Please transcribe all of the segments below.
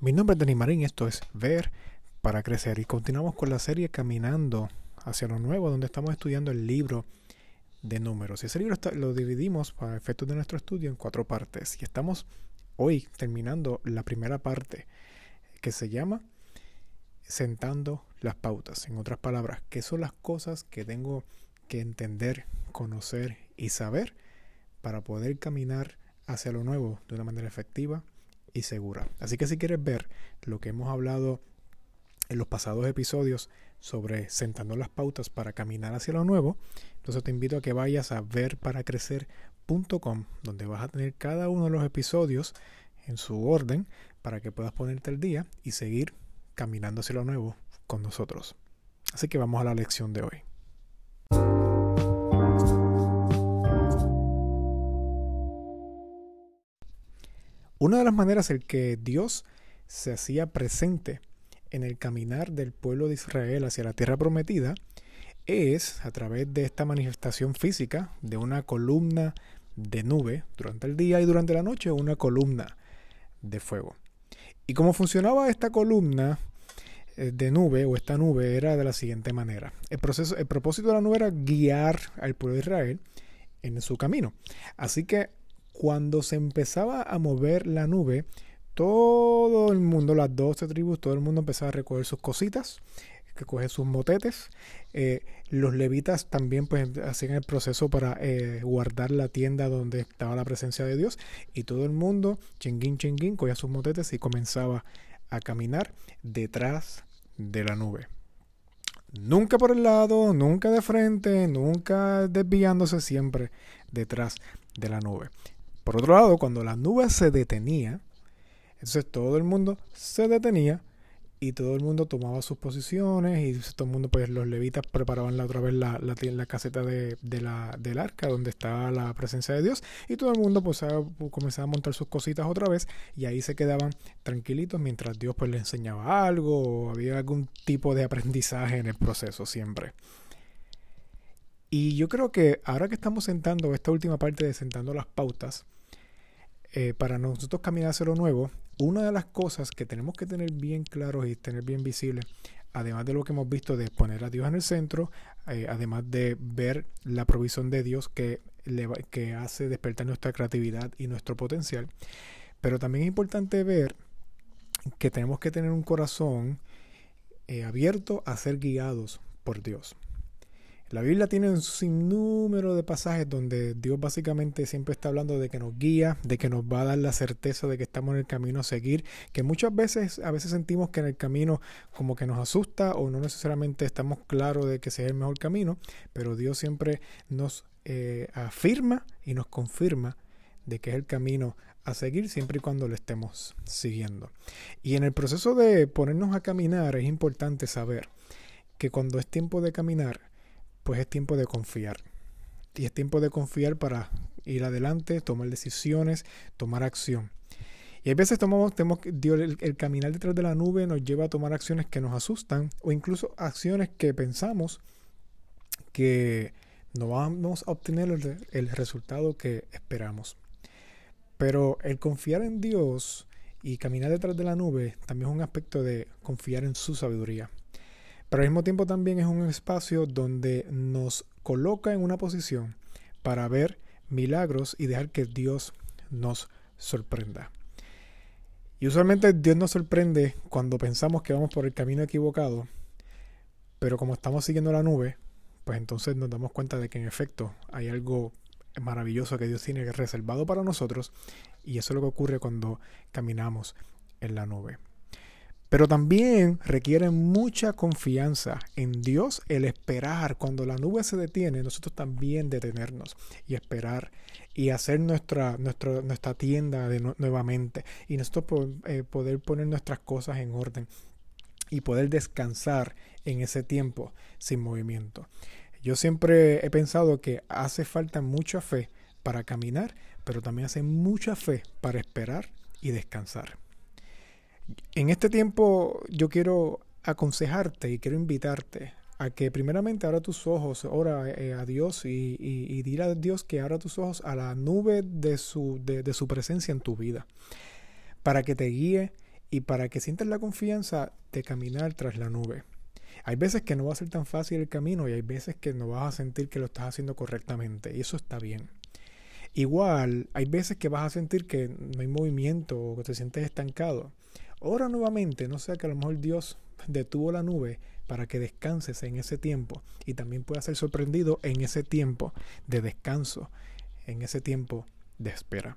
Mi nombre es Dani Marín, esto es Ver para Crecer y continuamos con la serie Caminando hacia lo Nuevo, donde estamos estudiando el libro de números. Y ese libro lo dividimos para efectos de nuestro estudio en cuatro partes y estamos hoy terminando la primera parte que se llama Sentando las pautas. En otras palabras, ¿qué son las cosas que tengo que entender, conocer y saber para poder caminar hacia lo nuevo de una manera efectiva? Y segura. Así que si quieres ver lo que hemos hablado en los pasados episodios sobre sentando las pautas para caminar hacia lo nuevo, entonces te invito a que vayas a verparacrecer.com, donde vas a tener cada uno de los episodios en su orden para que puedas ponerte al día y seguir caminando hacia lo nuevo con nosotros. Así que vamos a la lección de hoy. Una de las maneras en que Dios se hacía presente en el caminar del pueblo de Israel hacia la tierra prometida es a través de esta manifestación física de una columna de nube durante el día y durante la noche una columna de fuego. Y cómo funcionaba esta columna eh, de nube o esta nube era de la siguiente manera. El, proceso, el propósito de la nube era guiar al pueblo de Israel en su camino. Así que cuando se empezaba a mover la nube, todo el mundo, las 12 tribus, todo el mundo empezaba a recoger sus cositas, recoger sus motetes. Eh, los levitas también pues hacían el proceso para eh, guardar la tienda donde estaba la presencia de Dios y todo el mundo, chinguín, chinguín, cogía sus motetes y comenzaba a caminar detrás de la nube. Nunca por el lado, nunca de frente, nunca desviándose, siempre detrás de la nube. Por otro lado, cuando la nube se detenía, entonces todo el mundo se detenía y todo el mundo tomaba sus posiciones y todo el mundo, pues los levitas preparaban la otra vez la, la, caseta de, la, del arca donde estaba la presencia de Dios y todo el mundo pues comenzaba a montar sus cositas otra vez y ahí se quedaban tranquilitos mientras Dios pues les enseñaba algo o había algún tipo de aprendizaje en el proceso siempre. Y yo creo que ahora que estamos sentando esta última parte de sentando las pautas, eh, para nosotros caminar hacia lo nuevo, una de las cosas que tenemos que tener bien claros y tener bien visibles, además de lo que hemos visto de poner a Dios en el centro, eh, además de ver la provisión de Dios que, hace despertar nuestra creatividad y nuestro potencial, pero también es importante ver que tenemos que tener un corazón eh, abierto a ser guiados por Dios. La Biblia tiene un sinnúmero de pasajes donde Dios básicamente siempre está hablando de que nos guía, de que nos va a dar la certeza de que estamos en el camino a seguir, que muchas veces a veces sentimos que en el camino como que nos asusta o no necesariamente estamos claros de que sea el mejor camino, pero Dios siempre nos eh, afirma y nos confirma de que es el camino a seguir siempre y cuando lo estemos siguiendo. Y en el proceso de ponernos a caminar es importante saber que cuando es tiempo de caminar, pues es tiempo de confiar. Y es tiempo de confiar para ir adelante, tomar decisiones, tomar acción. Y hay veces tomamos, tenemos, el, el caminar detrás de la nube nos lleva a tomar acciones que nos asustan o incluso acciones que pensamos que no vamos a obtener el, el resultado que esperamos. Pero el confiar en Dios y caminar detrás de la nube también es un aspecto de confiar en su sabiduría. Pero al mismo tiempo también es un espacio donde nos coloca en una posición para ver milagros y dejar que Dios nos sorprenda. Y usualmente Dios nos sorprende cuando pensamos que vamos por el camino equivocado, pero como estamos siguiendo la nube, pues entonces nos damos cuenta de que en efecto hay algo maravilloso que Dios tiene reservado para nosotros y eso es lo que ocurre cuando caminamos en la nube. Pero también requiere mucha confianza en Dios el esperar. Cuando la nube se detiene, nosotros también detenernos y esperar y hacer nuestra, nuestra, nuestra tienda de nuevamente y nosotros eh, poder poner nuestras cosas en orden y poder descansar en ese tiempo sin movimiento. Yo siempre he pensado que hace falta mucha fe para caminar, pero también hace mucha fe para esperar y descansar. En este tiempo yo quiero aconsejarte y quiero invitarte a que primeramente abra tus ojos, ora eh, a Dios y, y, a Dios que abra tus ojos a la nube de su, de, su presencia en tu vida, para que te guíe y para que sientas la confianza de caminar tras la nube. Hay veces que no va a ser tan fácil el camino y hay veces que no vas a sentir que lo estás haciendo correctamente y eso está bien. Igual, hay veces que vas a sentir que no hay movimiento o que te sientes estancado. Ora nuevamente, no sea que a lo mejor Dios detuvo la nube para que descanses en ese tiempo y también puedas ser sorprendido en ese tiempo de descanso, en ese tiempo de espera.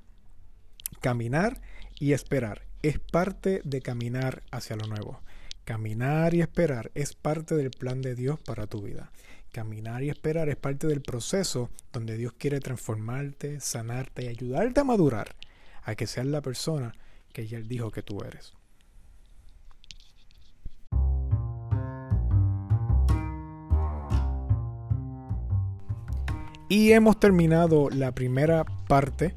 Caminar y esperar es parte de caminar hacia lo nuevo. Caminar y esperar es parte del plan de Dios para tu vida. Caminar y esperar es parte del proceso donde Dios quiere transformarte, sanarte y ayudarte a madurar, a que seas la persona que Él dijo que tú eres. Y hemos terminado la primera parte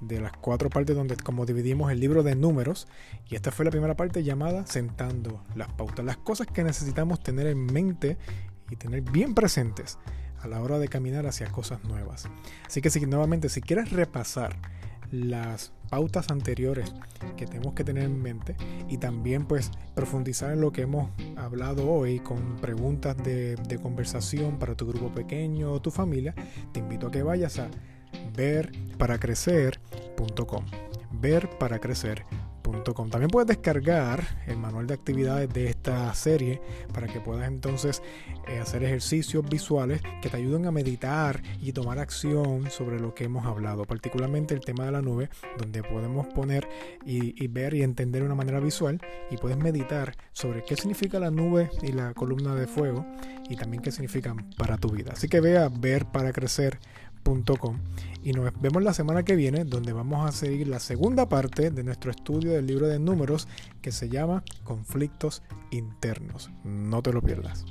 de las cuatro partes donde como dividimos el libro de números y esta fue la primera parte llamada sentando las pautas, las cosas que necesitamos tener en mente y tener bien presentes a la hora de caminar hacia cosas nuevas. Así que si nuevamente si quieres repasar las pautas anteriores que tenemos que tener en mente y también pues profundizar en lo que hemos hablado hoy con preguntas de, conversación para tu grupo pequeño o tu familia, te invito a que vayas a verparacrecer.com. También puedes descargar el manual de actividades de esta serie para que puedas entonces eh, hacer ejercicios visuales que te ayuden a meditar y tomar acción sobre lo que hemos hablado, particularmente el tema de la nube, donde podemos poner y, y ver y entender de una manera visual y puedes meditar sobre qué significa la nube y la columna de fuego y también qué significan para tu vida. Así que ve a ver para crecer y nos vemos la semana que viene donde vamos a seguir la segunda parte de nuestro estudio del libro de números que se llama Conflictos Internos. No te lo pierdas.